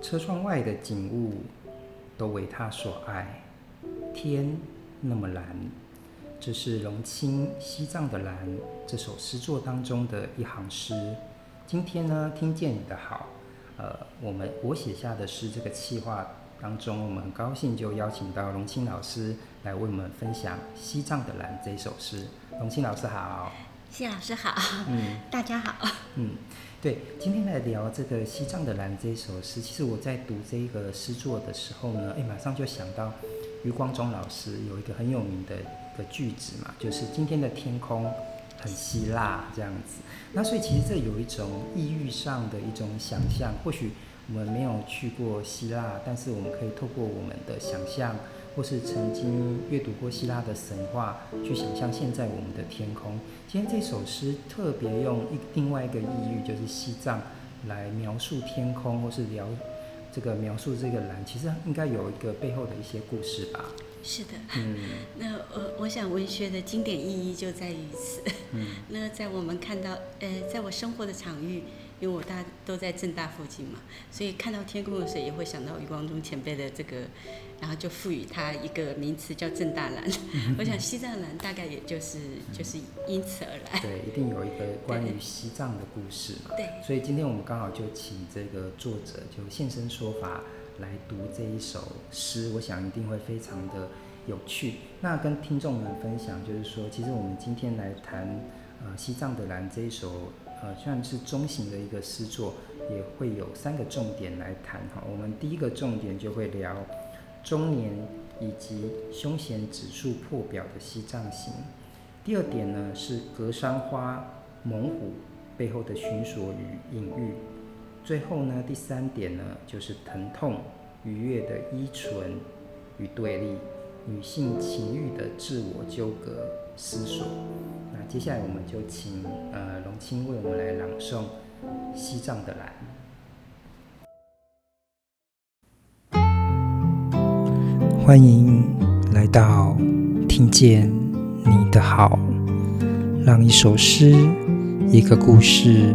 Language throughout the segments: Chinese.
车窗外的景物都为他所爱，天那么蓝。这是龙清《西藏的蓝》这首诗作当中的一行诗。今天呢，听见你的好，呃，我们我写下的诗这个企划当中，我们很高兴就邀请到龙清老师来为我们分享《西藏的蓝》这首诗。龙清老师好，谢老师好，嗯，大家好，嗯，对，今天来聊这个《西藏的蓝》这一首诗。其实我在读这个诗作的时候呢，哎，马上就想到余光中老师有一个很有名的。的句子嘛，就是今天的天空很希腊这样子。那所以其实这有一种意域上的一种想象。或许我们没有去过希腊，但是我们可以透过我们的想象，或是曾经阅读过希腊的神话，去想象现在我们的天空。今天这首诗特别用一另外一个意喻，就是西藏来描述天空，或是聊这个描述这个蓝，其实应该有一个背后的一些故事吧。是的，嗯，那我我想文学的经典意义就在于此。嗯，那在我们看到，呃，在我生活的场域，因为我大家都在正大附近嘛，所以看到天空的时候，也会想到余光中前辈的这个，然后就赋予它一个名词叫正大蓝。嗯、我想西藏蓝大概也就是、嗯、就是因此而来。对，一定有一个 关于西藏的故事嘛。对。所以今天我们刚好就请这个作者就现身说法。来读这一首诗，我想一定会非常的有趣。那跟听众们分享，就是说，其实我们今天来谈呃《西藏的蓝》这一首呃算是中型的一个诗作，也会有三个重点来谈哈。我们第一个重点就会聊中年以及凶险指数破表的西藏行。第二点呢是格桑花、猛虎背后的寻索与隐喻。最后呢，第三点呢，就是疼痛、愉悦的依存与对立，女性情欲的自我纠葛思索。那接下来我们就请呃龙青为我们来朗诵《西藏的蓝》。欢迎来到听见你的好，让一首诗、一个故事、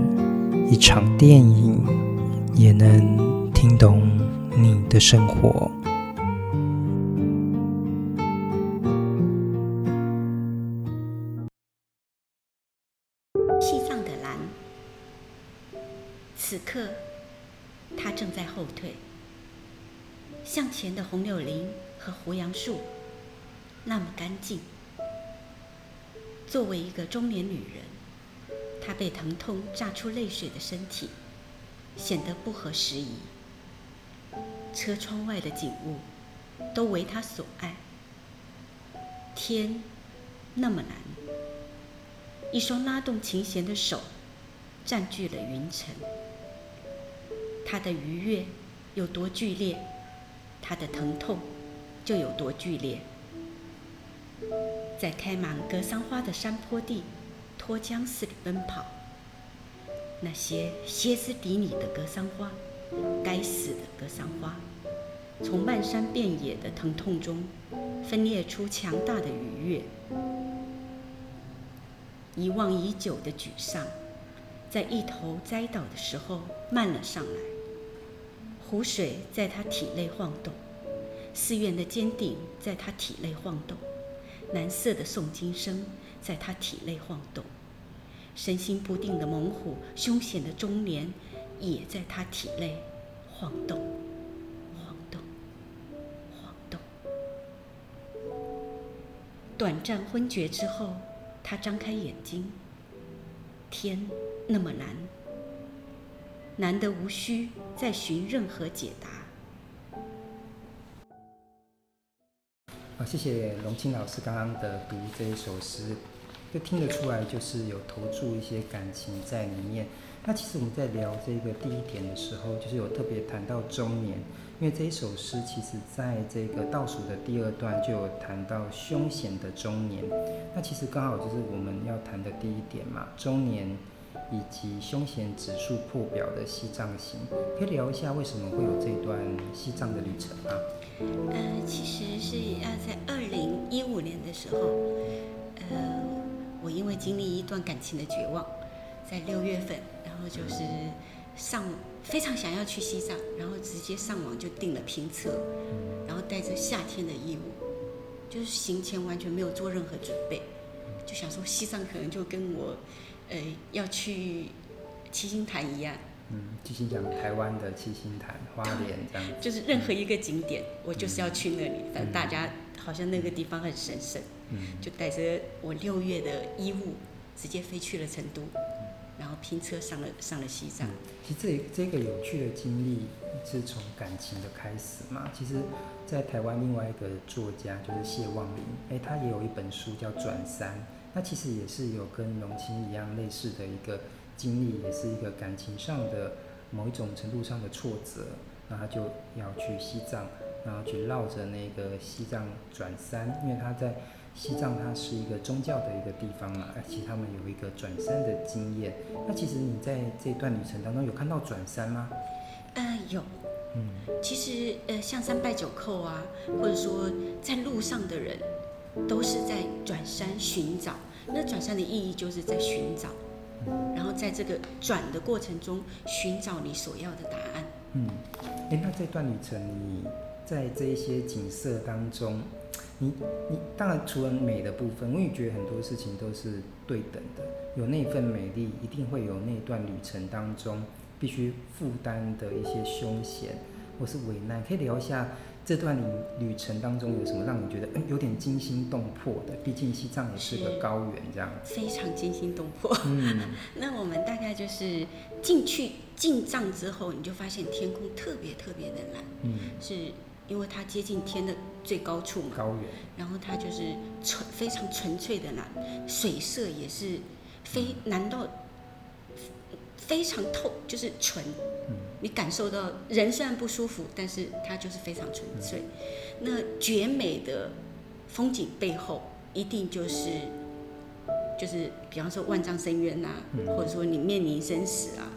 一场电影。也能听懂你的生活。前的红柳林和胡杨树，那么干净。作为一个中年女人，她被疼痛榨出泪水的身体。显得不合时宜。车窗外的景物都为她所爱。天那么蓝，一双拉动琴弦的手占据了云层。他的愉悦有多剧烈，他的疼痛就有多剧烈。在开满格桑花的山坡地，脱缰似的奔跑。那些歇斯底里的格桑花，该死的格桑花，从漫山遍野的疼痛中分裂出强大的愉悦。遗忘已久的沮丧，在一头栽倒的时候漫了上来。湖水在他体内晃动，寺院的尖顶在他体内晃动，蓝色的诵经声在他体内晃动。身心不定的猛虎，凶险的中年，也在他体内晃动，晃动，晃动。短暂昏厥之后，他张开眼睛。天那么蓝，难得无需再寻任何解答。好，谢谢荣清老师刚刚的读这一首诗。就听得出来，就是有投注一些感情在里面。那其实我们在聊这个第一点的时候，就是有特别谈到中年，因为这一首诗其实在这个倒数的第二段就有谈到凶险的中年。那其实刚好就是我们要谈的第一点嘛，中年以及凶险指数破表的西藏行，可以聊一下为什么会有这段西藏的旅程吗？呃，其实是要在二零一五年的时候，呃。我因为经历一段感情的绝望，在六月份，然后就是上非常想要去西藏，然后直接上网就订了拼车，然后带着夏天的衣物，就是行前完全没有做任何准备，就想说西藏可能就跟我，呃，要去七星潭一样。嗯，七星讲台湾的七星潭、花莲这样子，就是任何一个景点，嗯、我就是要去那里。反正大家好像那个地方很神圣，嗯，就带着我六月的衣物，直接飞去了成都，然后拼车上了上了西藏。嗯、其实这这个有趣的经历是从感情的开始嘛。其实，在台湾另外一个作家就是谢望林，哎，他也有一本书叫《转山》，那其实也是有跟荣青一样类似的一个。经历也是一个感情上的某一种程度上的挫折，那他就要去西藏，然后去绕着那个西藏转山，因为他在西藏，它是一个宗教的一个地方嘛，而且他们有一个转山的经验。那其实你在这段旅程当中有看到转山吗？呃，有。嗯，其实呃，像三拜九叩啊，或者说在路上的人，都是在转山寻找。那转山的意义就是在寻找。然后在这个转的过程中，寻找你所要的答案。嗯，哎，那这段旅程，你在这一些景色当中，你你当然除了美的部分，我也觉得很多事情都是对等的。有那份美丽，一定会有那段旅程当中必须负担的一些凶险或是危难。可以聊一下。这段旅旅程当中有什么让你觉得有点惊心动魄的？毕竟西藏也是个高原，这样非常惊心动魄。嗯，那我们大概就是进去进藏之后，你就发现天空特别特别的蓝，嗯，是因为它接近天的最高处嘛，高原，然后它就是纯非常纯粹的蓝，水色也是非难道非常透，就是纯。你感受到人虽然不舒服，但是它就是非常纯粹。那绝美的风景背后，一定就是就是，比方说万丈深渊呐、啊，或者说你面临生死啊，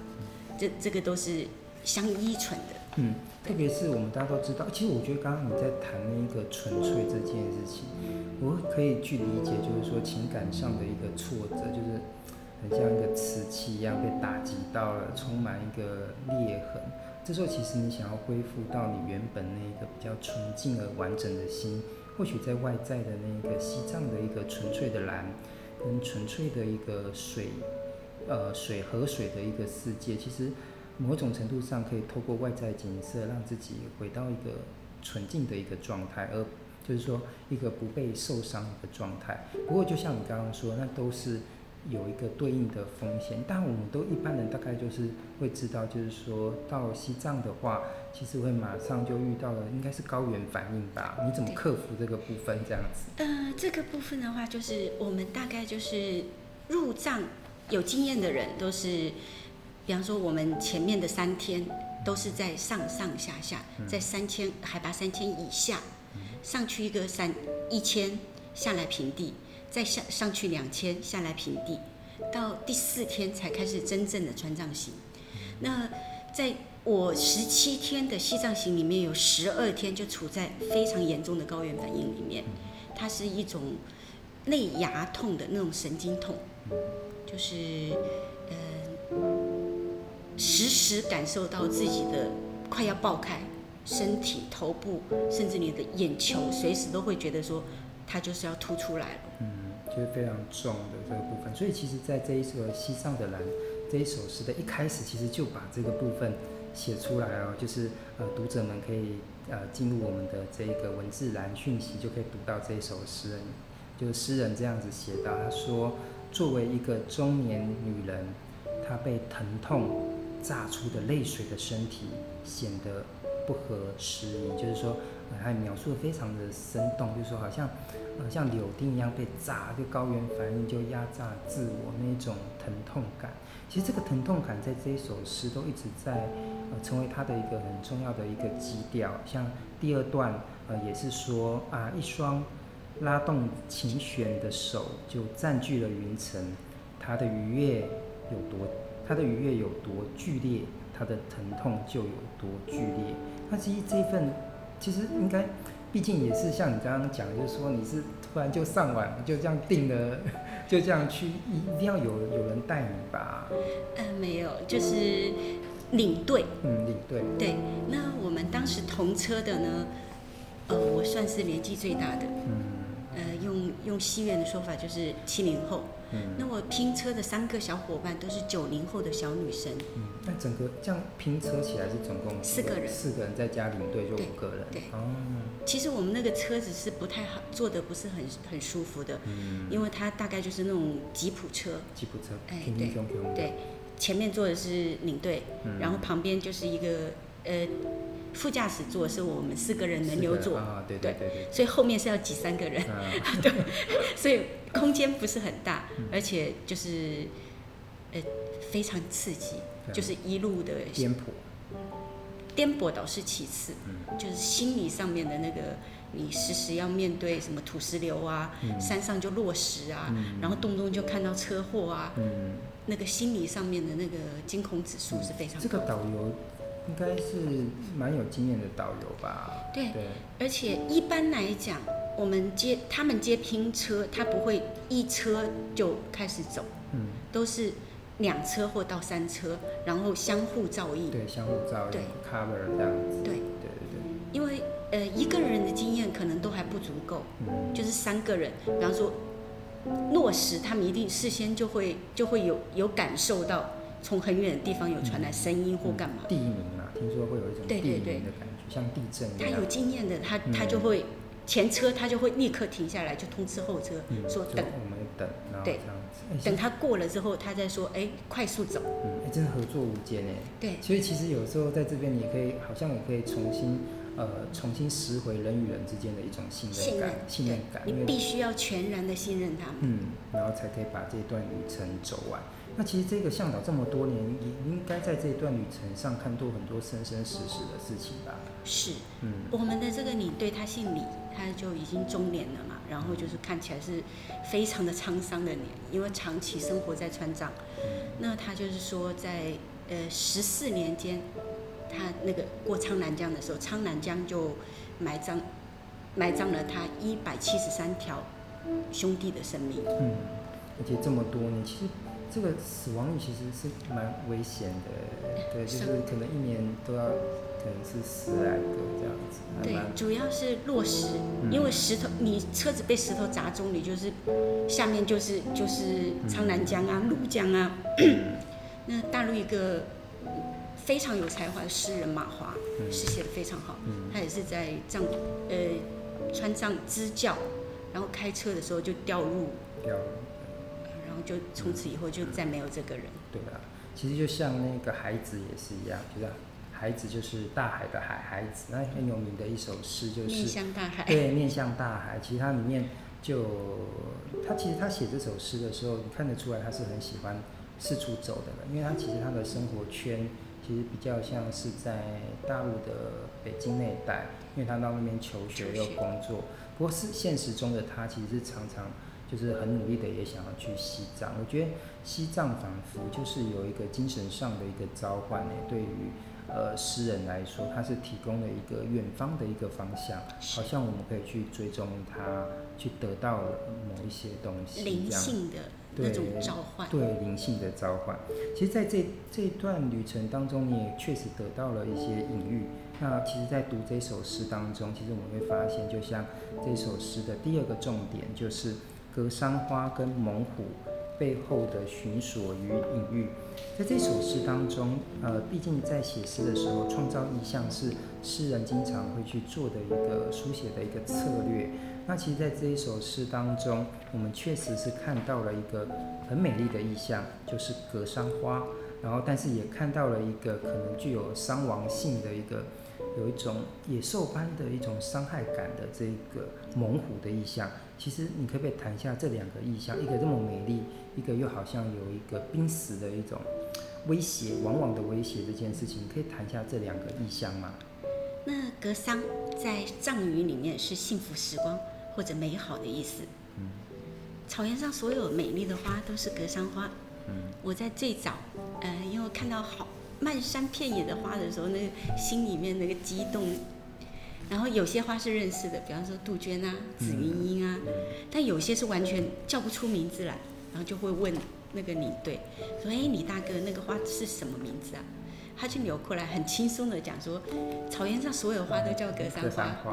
这这个都是相依存的。嗯，特别是我们大家都知道，其实我觉得刚刚你在谈那个纯粹这件事情，我可以去理解，就是说情感上的一个挫折，就是。很像一个瓷器一样被打击到了，充满一个裂痕。这时候，其实你想要恢复到你原本那一个比较纯净而完整的心，或许在外在的那个西藏的一个纯粹的蓝，跟纯粹的一个水，呃，水河水的一个世界，其实某种程度上可以透过外在景色，让自己回到一个纯净的一个状态，而就是说一个不被受伤的状态。不过，就像你刚刚说，那都是。有一个对应的风险，但我们都一般人大概就是会知道，就是说到西藏的话，其实会马上就遇到了，应该是高原反应吧？你怎么克服这个部分？这样子？呃，这个部分的话，就是我们大概就是入藏有经验的人都是，比方说我们前面的三天都是在上上下下，在三千海拔三千以下，上去一个三一千，下来平地。再上上去两千，下来平地，到第四天才开始真正的川藏行。那在我十七天的西藏行里面，有十二天就处在非常严重的高原反应里面，它是一种内牙痛的那种神经痛，就是呃，时时感受到自己的快要爆开，身体、头部，甚至你的眼球，随时都会觉得说它就是要凸出来了。就是非常重的这个部分，所以其实，在这一首《西藏的蓝》这一首诗的一开始，其实就把这个部分写出来哦，就是呃，读者们可以呃进入我们的这个文字栏讯息，就可以读到这一首诗人，就诗人这样子写到，他说：“作为一个中年女人，她被疼痛榨出的泪水的身体显得不合时宜。”就是说，呃，他描述的非常的生动，就是说好像。呃，像柳钉一样被砸，就高原反应就压榨自我那种疼痛感。其实这个疼痛感在这一首诗都一直在呃成为他的一个很重要的一个基调。像第二段呃也是说啊，一双拉动琴弦的手就占据了云层，他的愉悦有多，他的愉悦有多剧烈，他的疼痛就有多剧烈。那其实这份其实应该。毕竟也是像你刚刚讲，就是说你是突然就上网，就这样定了，就这样去，一一定要有有人带你吧？呃，没有，就是领队。嗯，领队。对，那我们当时同车的呢，呃，我算是年纪最大的。嗯。呃，用用西元的说法就是七零后。嗯。那我拼车的三个小伙伴都是九零后的小女生。嗯。那整个这样拼车起来是总共四个人。四个人再加领队就五个人。对。对哦。其实我们那个车子是不太好，坐的不是很很舒服的。嗯。因为它大概就是那种吉普车。吉普车。哎，对。对。前面坐的是领队，嗯、然后旁边就是一个呃，副驾驶座是我们四个人轮流坐，啊，对对对，对，所以后面是要挤三个人，啊、对，所以空间不是很大，嗯、而且就是呃非常刺激，嗯、就是一路的颠簸，颠簸倒是其次，嗯、就是心理上面的那个。你时时要面对什么土石流啊，嗯、山上就落石啊，嗯、然后动不动就看到车祸啊，嗯、那个心理上面的那个惊恐指数是非常高。这个导游应该是蛮有经验的导游吧？对，对而且一般来讲，我们接他们接拼车，他不会一车就开始走，嗯，都是两车或到三车，然后相互照应，对，相互照应，对，cover 这样子，对，对对对，因为。呃，一个人的经验可能都还不足够，嗯、就是三个人，比方说落实，他们一定事先就会就会有有感受到，从很远的地方有传来声音或干嘛。地名啊，听说会有一种地鸣的感觉，像地震一样。他有经验的，他他就会、嗯、前车他就会立刻停下来，就通知后车、嗯、说等我们等，然后这样子。等他过了之后，他再说，哎，快速走。嗯，哎，真的合作无间哎。对。所以其实有时候在这边，你也可以好像也可以重新。呃，重新拾回人与人之间的一种信任感，信任感，你必须要全然的信任他们，嗯，然后才可以把这段旅程走完。那其实这个向导这么多年，也应该在这一段旅程上看到很多生生死死的事情吧？是，嗯，我们的这个领队他姓李，他就已经中年了嘛，然后就是看起来是非常的沧桑的年，因为长期生活在川藏，嗯，那他就是说在呃十四年间。他那个过苍南江的时候，苍南江就埋葬埋葬了他一百七十三条兄弟的生命。嗯，而且这么多年，其实这个死亡率其实是蛮危险的。对，就是可能一年都要可能是十来个这样子。对，主要是落石，嗯、因为石头，你车子被石头砸中，你就是下面就是就是苍南江啊、怒江啊。那大陆一个。非常有才华的诗人马华，诗写的非常好。嗯、他也是在藏，呃，川藏支教，然后开车的时候就掉入，掉入，然后就从此以后就再没有这个人。对啊，其实就像那个孩子也是一样，就是孩子就是大海的海，孩子那很有名的一首诗就是面向大海。对，面向大海。其实它里面就他其实他写这首诗的时候，你看得出来他是很喜欢四处走的人，因为他其实他的生活圈。其实比较像是在大陆的北京那一带，因为他到那边求学又工作。不过是现实中的他，其实是常常就是很努力的，也想要去西藏。我觉得西藏仿佛就是有一个精神上的一个召唤呢。对于呃诗人来说，它是提供了一个远方的一个方向，好像我们可以去追踪它，去得到某一些东西。灵性的。对，对灵性的召唤。其实，在这这段旅程当中，你也确实得到了一些隐喻。那其实，在读这首诗当中，其实我们会发现，就像这首诗的第二个重点，就是格桑花跟猛虎背后的寻索与隐喻。在这首诗当中，呃，毕竟在写诗的时候，创造意象是诗人经常会去做的一个书写的一个策略。那其实，在这一首诗当中，我们确实是看到了一个很美丽的意象，就是格桑花。然后，但是也看到了一个可能具有伤亡性的一个，有一种野兽般的一种伤害感的这个猛虎的意象。其实，你可不可以谈一下这两个意象？一个这么美丽，一个又好像有一个濒死的一种威胁，往往的威胁这件事情，你可以谈一下这两个意象吗？那格桑在藏语里面是幸福时光。或者美好的意思。嗯，草原上所有美丽的花都是格桑花。嗯，我在最早，呃，因为看到好漫山遍野的花的时候，那个心里面那个激动。然后有些花是认识的，比方说杜鹃啊、紫云英啊，嗯、但有些是完全叫不出名字来，然后就会问那个领队说：“哎，李大哥，那个花是什么名字啊？”他就扭过来，很轻松的讲说，草原上所有花都叫格桑花。格桑花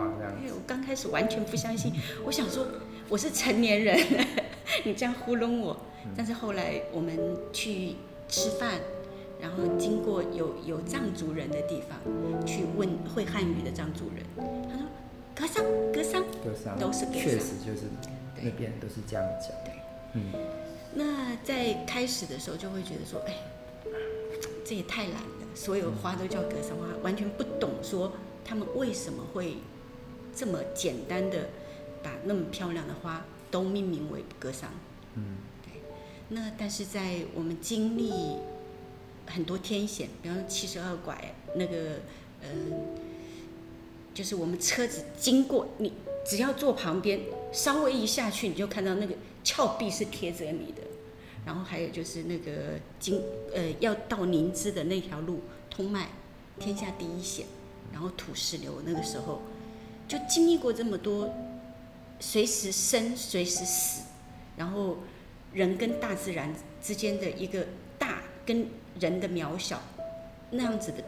我刚开始完全不相信，我想说我是成年人，你这样糊弄我。但是后来我们去吃饭，然后经过有有藏族人的地方，去问会汉语的藏族人，他说格桑格桑格桑都是格桑，确实就是那边都是这样讲。对，嗯。那在开始的时候就会觉得说，哎，这也太难了。所有花都叫格桑花，完全不懂说他们为什么会这么简单的把那么漂亮的花都命名为格桑。嗯，对。那但是在我们经历很多天险，比方说七十二拐那个，嗯、就是我们车子经过，你只要坐旁边，稍微一下去，你就看到那个峭壁是贴着你的。然后还有就是那个经呃要到宁芝的那条路通麦，天下第一险，然后土石流那个时候，就经历过这么多，随时生随时死，然后人跟大自然之间的一个大跟人的渺小那样子的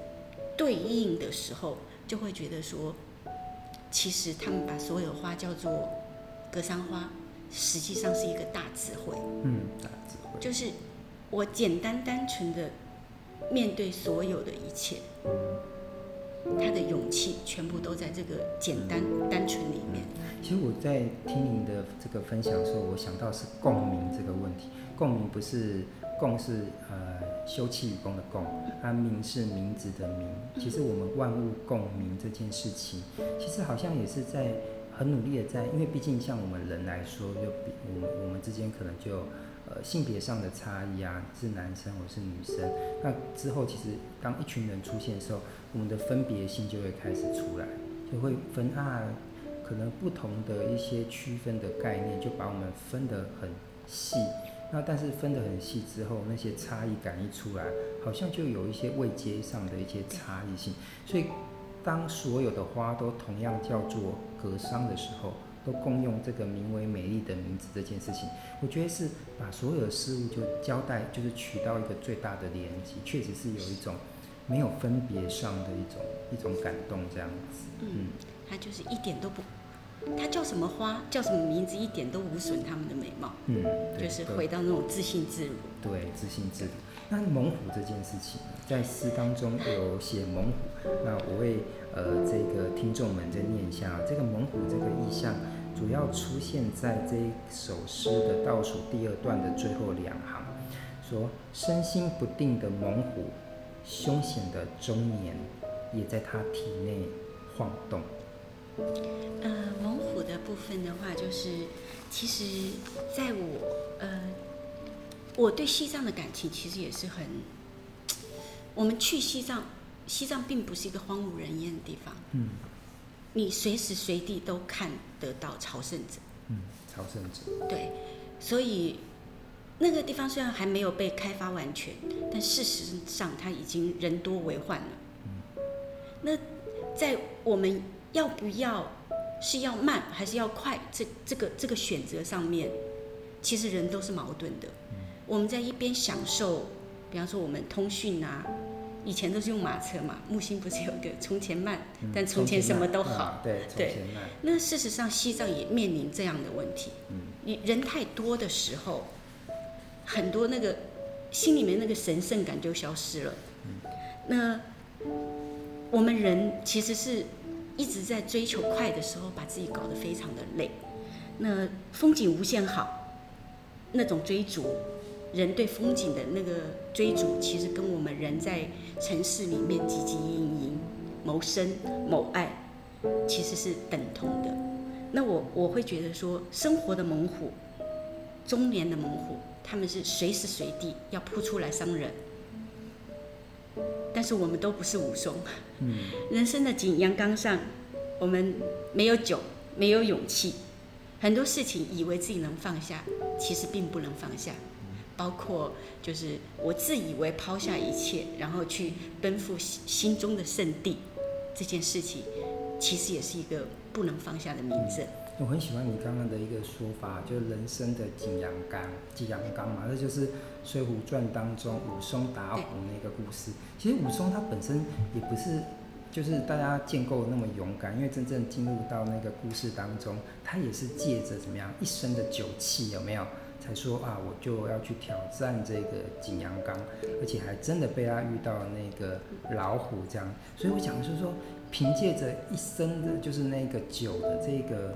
对应的时候，就会觉得说，其实他们把所有花叫做格桑花，实际上是一个大智慧。嗯。大智慧就是我简单单纯的面对所有的一切，他的勇气全部都在这个简单单纯里面。其实我在听您的这个分享的时候，我想到是共鸣这个问题。共鸣不是共是呃休戚与共的共，它名是名字的名。其实我们万物共鸣这件事情，其实好像也是在很努力的在，因为毕竟像我们人来说，就比我们我们之间可能就。呃，性别上的差异啊，是男生或是女生。那之后，其实当一群人出现的时候，我们的分别性就会开始出来，就会分啊，可能不同的一些区分的概念，就把我们分得很细。那但是分得很细之后，那些差异感一出来，好像就有一些位阶上的一些差异性。所以，当所有的花都同样叫做格桑的时候，都共用这个名为美丽的名字这件事情，我觉得是把所有的事物就交代，就是取到一个最大的连接，确实是有一种没有分别上的一种一种感动这样子。嗯，它就是一点都不，它叫什么花，叫什么名字，一点都无损他们的美貌。嗯，就是回到那种自信自如。对，自信自如。那猛虎这件事情，在诗当中有写猛虎，那我为呃这个听众们再念一下这个猛虎这个意象。主要出现在这一首诗的倒数第二段的最后两行，说身心不定的猛虎，凶险的中年，也在他体内晃动。呃，猛虎的部分的话，就是其实在我呃，我对西藏的感情其实也是很，我们去西藏，西藏并不是一个荒无人烟的地方。嗯。你随时随地都看得到朝圣者，嗯，朝圣者，对，所以那个地方虽然还没有被开发完全，但事实上它已经人多为患了。嗯，那在我们要不要是要慢还是要快这这个这个选择上面，其实人都是矛盾的。嗯，我们在一边享受，比方说我们通讯啊。以前都是用马车嘛，木星不是有个从前慢，嗯、但从前什么都好。啊、对，从前慢。那事实上，西藏也面临这样的问题。嗯，你人太多的时候，很多那个心里面那个神圣感就消失了。嗯，那我们人其实是一直在追求快的时候，把自己搞得非常的累。那风景无限好，那种追逐。人对风景的那个追逐，其实跟我们人在城市里面汲汲营营、谋生谋爱，其实是等同的。那我我会觉得说，生活的猛虎、中年的猛虎，他们是随时随地要扑出来伤人。但是我们都不是武松，嗯，人生的景阳冈上，我们没有酒，没有勇气，很多事情以为自己能放下，其实并不能放下。包括就是我自以为抛下一切，然后去奔赴心心中的圣地，这件事情其实也是一个不能放下的名字。我很喜欢你刚刚的一个说法，就是人生的景阳冈，景阳冈嘛，那就是《水浒传》当中武松打虎那个故事。其实武松他本身也不是，就是大家建构那么勇敢，因为真正进入到那个故事当中，他也是借着怎么样一身的酒气，有没有？才说啊，我就要去挑战这个景阳冈，而且还真的被他遇到了那个老虎这样。所以我想就是说，凭借着一身的就是那个酒的这个。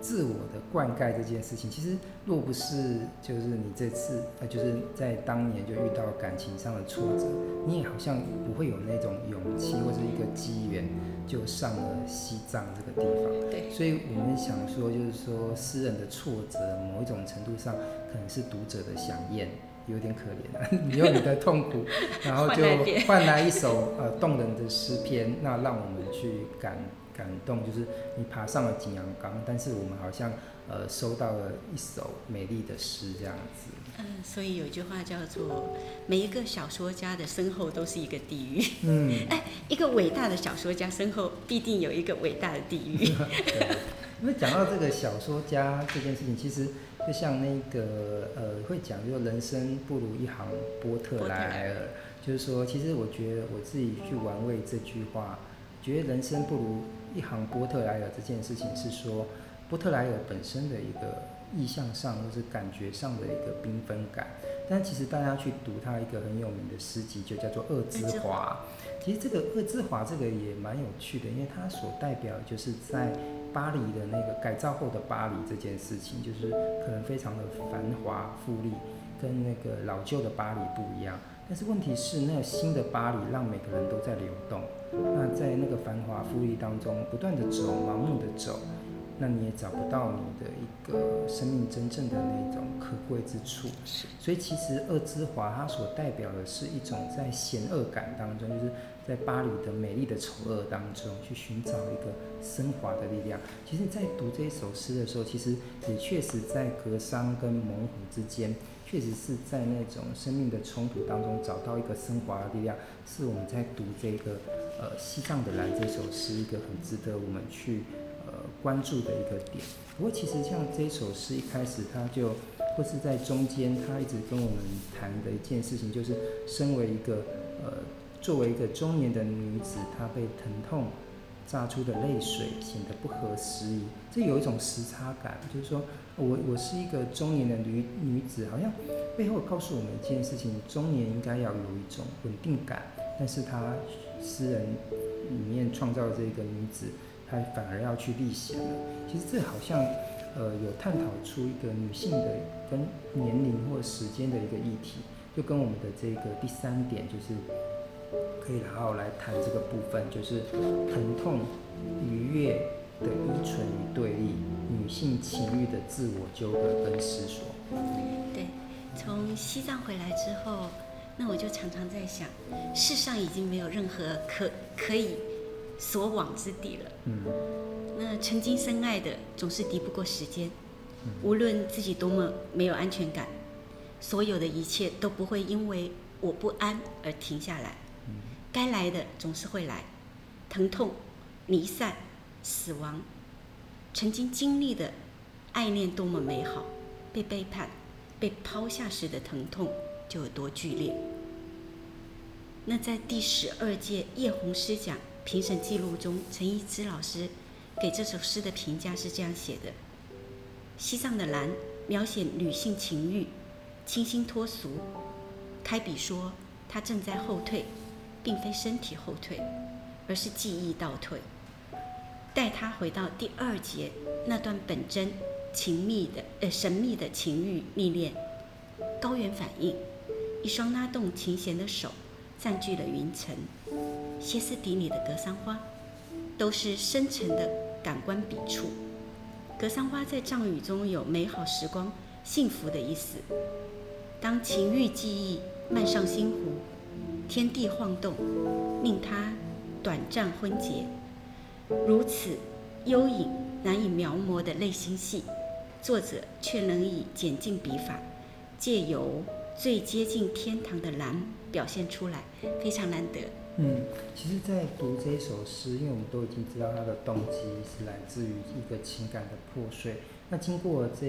自我的灌溉这件事情，其实若不是就是你这次呃，就是在当年就遇到感情上的挫折，你也好像不会有那种勇气或者一个机缘，就上了西藏这个地方。对，所以我们想说，就是说诗人的挫折，某一种程度上可能是读者的想念，有点可怜啊。你用你的痛苦，然后就换来一首呃动人的诗篇，那让我们去感。感动就是你爬上了景阳冈，但是我们好像呃收到了一首美丽的诗这样子。嗯，所以有一句话叫做“每一个小说家的身后都是一个地狱”。嗯，哎，一个伟大的小说家身后必定有一个伟大的地狱。对，因为讲到这个小说家这件事情，其实就像那个呃会讲，就人生不如一行波特莱尔，就是说，其实我觉得我自己去玩味这句话，觉得人生不如。一行波特莱尔这件事情是说，波特莱尔本身的一个意象上或是感觉上的一个缤纷感，但其实大家去读他一个很有名的诗集，就叫做《恶之华》。其实这个《恶之华》这个也蛮有趣的，因为它所代表就是在巴黎的那个改造后的巴黎这件事情，就是可能非常的繁华富丽，跟那个老旧的巴黎不一样。但是问题是，那个新的巴黎让每个人都在流动。那在那个繁华富丽当中，不断的走，盲目的走，那你也找不到你的一个生命真正的那种可贵之处。所以其实恶之华它所代表的是一种在险恶感当中，就是在巴黎的美丽的丑恶当中去寻找一个升华的力量。其实，在读这一首诗的时候，其实也确实在格桑跟猛虎之间。确实是在那种生命的冲突当中找到一个升华的力量，是我们在读这个呃《西藏的蓝》这首诗一个很值得我们去呃关注的一个点。不过其实像这首诗一开始，它就或是在中间，它一直跟我们谈的一件事情，就是身为一个呃作为一个中年的女子，她被疼痛榨出的泪水显得不合时宜，这有一种时差感，就是说。我我是一个中年的女女子，好像背后告诉我们一件事情：中年应该要有一种稳定感。但是她诗人里面创造的这个女子，她反而要去历险了。其实这好像呃有探讨出一个女性的跟年龄或时间的一个议题，就跟我们的这个第三点就是可以好好来谈这个部分，就是疼痛、愉悦。的依存与对立，女性情欲的自我纠葛跟思索。对，从西藏回来之后，那我就常常在想，世上已经没有任何可可以所往之地了。嗯。那曾经深爱的，总是敌不过时间。无论自己多么没有安全感，所有的一切都不会因为我不安而停下来。该来的总是会来，疼痛，离散。死亡，曾经经历的爱恋多么美好，被背叛、被抛下时的疼痛就有多剧烈。那在第十二届叶红诗奖评审记录中，陈一之老师给这首诗的评价是这样写的：西藏的蓝描写女性情欲，清新脱俗。开笔说，她正在后退，并非身体后退，而是记忆倒退。带他回到第二节那段本真、情密的呃神秘的情欲历练，高原反应，一双拉动琴弦的手占据了云层，歇斯底里的格桑花，都是深沉的感官笔触。格桑花在藏语中有美好时光、幸福的意思。当情欲记忆漫上心湖，天地晃动，令他短暂昏厥。如此幽隐难以描摹的内心戏，作者却能以简净笔法，借由最接近天堂的蓝表现出来，非常难得。嗯，其实，在读这首诗，因为我们都已经知道他的动机是来自于一个情感的破碎。那经过这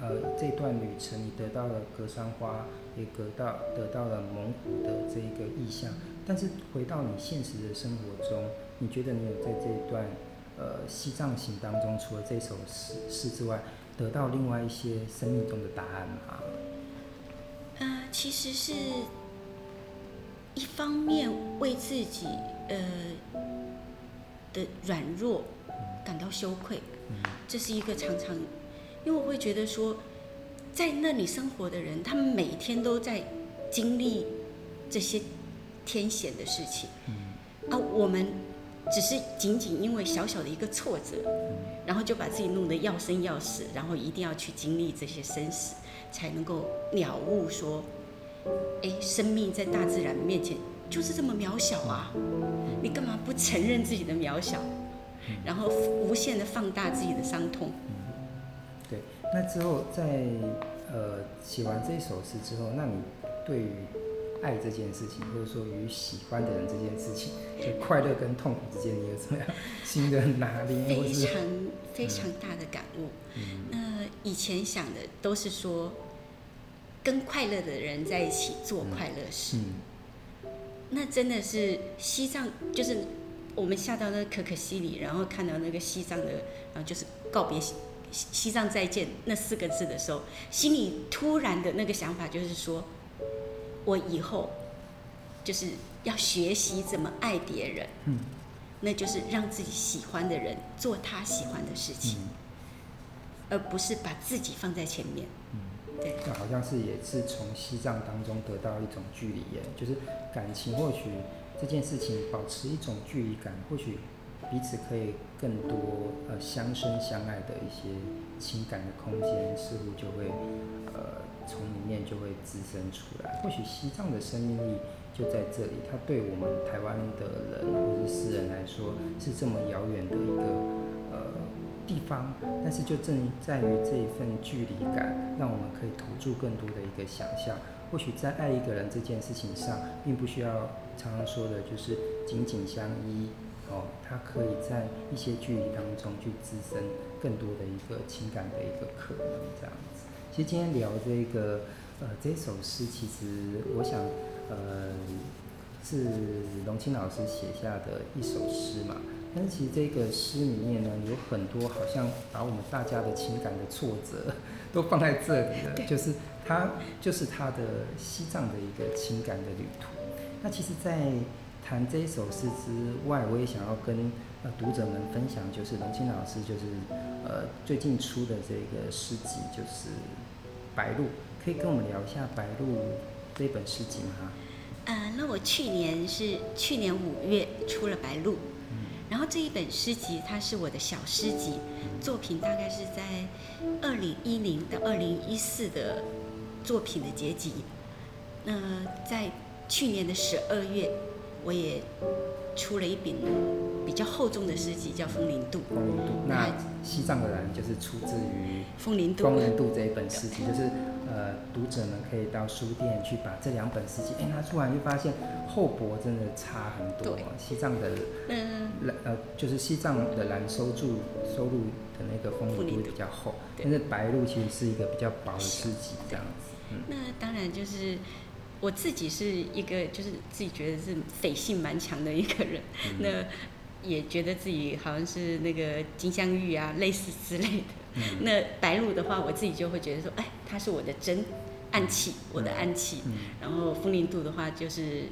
呃这段旅程，你得到了格桑花，也得到得到了猛虎的这一个意象。但是回到你现实的生活中，你觉得你有在这一段呃西藏行当中，除了这首诗诗之外，得到另外一些生命中的答案吗？呃，其实是一方面为自己呃的软弱感到羞愧，这是一个常常，因为我会觉得说，在那里生活的人，他们每天都在经历这些天险的事情，啊，我们只是仅仅因为小小的一个挫折，然后就把自己弄得要生要死，然后一定要去经历这些生死，才能够了悟说，哎，生命在大自然面前就是这么渺小啊，你干嘛不承认自己的渺小？然后无限的放大自己的伤痛。对，那之后在呃写完这首诗之后，那你对于爱这件事情，或者说与喜欢的人这件事情，就快乐跟痛苦之间，你有什么样 新的拿捏？非常非常大的感悟。嗯、那以前想的都是说，跟快乐的人在一起做快乐事。嗯嗯、那真的是西藏，就是。我们下到那个可可西里，然后看到那个西藏的，然后就是告别西西藏再见那四个字的时候，心里突然的那个想法就是说，我以后就是要学习怎么爱别人，嗯，那就是让自己喜欢的人做他喜欢的事情，嗯，而不是把自己放在前面，嗯，对，那好像是也是从西藏当中得到一种距离耶，就是感情或许。这件事情保持一种距离感，或许彼此可以更多呃相生相爱的一些情感的空间，似乎就会呃从里面就会滋生出来。或许西藏的生命力就在这里，它对我们台湾的人或者是诗人来说是这么遥远的一个呃地方，但是就正在于这一份距离感，让我们可以投注更多的一个想象。或许在爱一个人这件事情上，并不需要常常说的，就是紧紧相依哦。它可以在一些距离当中去滋生更多的一个情感的一个可能，这样子。其实今天聊这个呃这首诗，其实我想呃是龙清老师写下的一首诗嘛。但是其实这个诗里面呢，有很多好像把我们大家的情感的挫折 都放在这里了，就是。他就是他的西藏的一个情感的旅途。那其实，在谈这一首诗之外，我也想要跟呃读者们分享，就是龙青老师就是呃最近出的这个诗集，就是《白鹭》，可以跟我们聊一下《白鹭》这本诗集吗？呃，那我去年是去年五月出了《白鹭》，然后这一本诗集它是我的小诗集，作品大概是在二零一零到二零一四的。作品的结集，那在去年的十二月，我也出了一本比较厚重的诗集，叫《风铃渡》。风铃渡，那西藏的人就是出自于《风铃渡》。风铃渡这一本诗集，就是呃，读者们可以到书店去把这两本诗集，哎，拿出来就发现厚薄真的差很多。对西藏的嗯呃，就是西藏的蓝收住收入的那个《风铃渡》比较厚，但是《白鹭》其实是一个比较薄的诗集，这样子。那当然就是我自己是一个，就是自己觉得是匪性蛮强的一个人。嗯、那也觉得自己好像是那个金镶玉啊，类似之类的。嗯、那白鹭的话，我自己就会觉得说，哎，它是我的真暗器，嗯、我的暗器。嗯、然后风铃渡的话，就是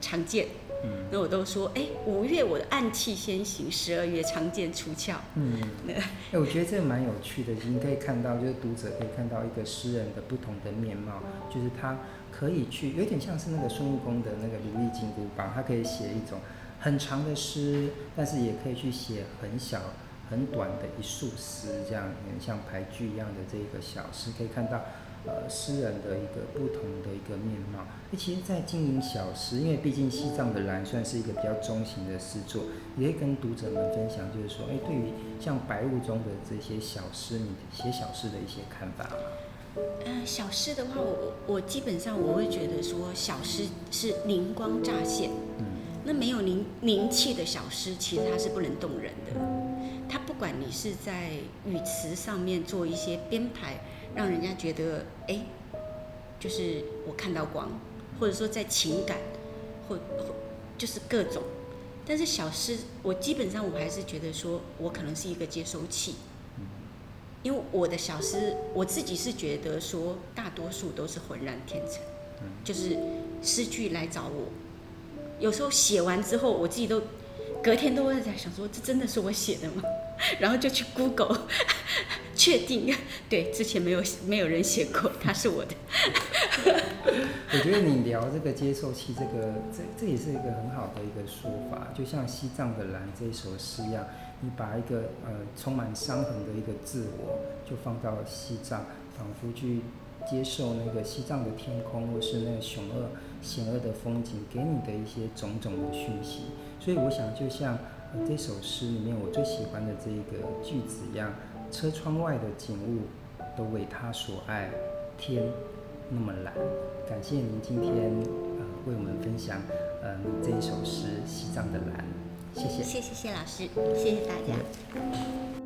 长剑。嗯、那我都说，哎，五月我的暗器先行，十二月长剑出鞘。嗯，那哎，我觉得这个蛮有趣的，你可以看到，就是读者可以看到一个诗人的不同的面貌，就是他可以去，有点像是那个孙悟空的那个如意金箍棒，他可以写一种很长的诗，但是也可以去写很小很短的一束诗，这样很，像俳句一样的这一个小诗，可以看到。呃，诗人的一个不同的一个面貌。诶，其实，在经营小诗，因为毕竟西藏的兰算是一个比较中型的诗作，也可以跟读者们分享，就是说，诶，对于像白雾中的这些小诗，你写小诗的一些看法吗？呃，小诗的话，我我基本上我会觉得说，小诗是灵光乍现。嗯。那没有灵灵气的小诗，其实它是不能动人的。它不管你是在语词上面做一些编排，让人家觉得哎，就是我看到光，或者说在情感，或或就是各种。但是小诗，我基本上我还是觉得说，我可能是一个接收器。因为我的小诗，我自己是觉得说，大多数都是浑然天成，就是诗句来找我。有时候写完之后，我自己都隔天都会在想说，这真的是我写的吗？然后就去 Google 确定，对，之前没有没有人写过，它是我的。我觉得你聊这个接受器，这个这这也是一个很好的一个说法，就像西藏的蓝这一首诗一样。你把一个呃充满伤痕的一个自我，就放到西藏，仿佛去接受那个西藏的天空，或是那个凶恶险恶的风景给你的一些种种的讯息。所以我想，就像这首诗里面我最喜欢的这一个句子一样，车窗外的景物都为他所爱，天那么蓝。感谢您今天呃为我们分享呃这一首诗《西藏的蓝》。谢谢，谢谢谢老师，谢谢大家。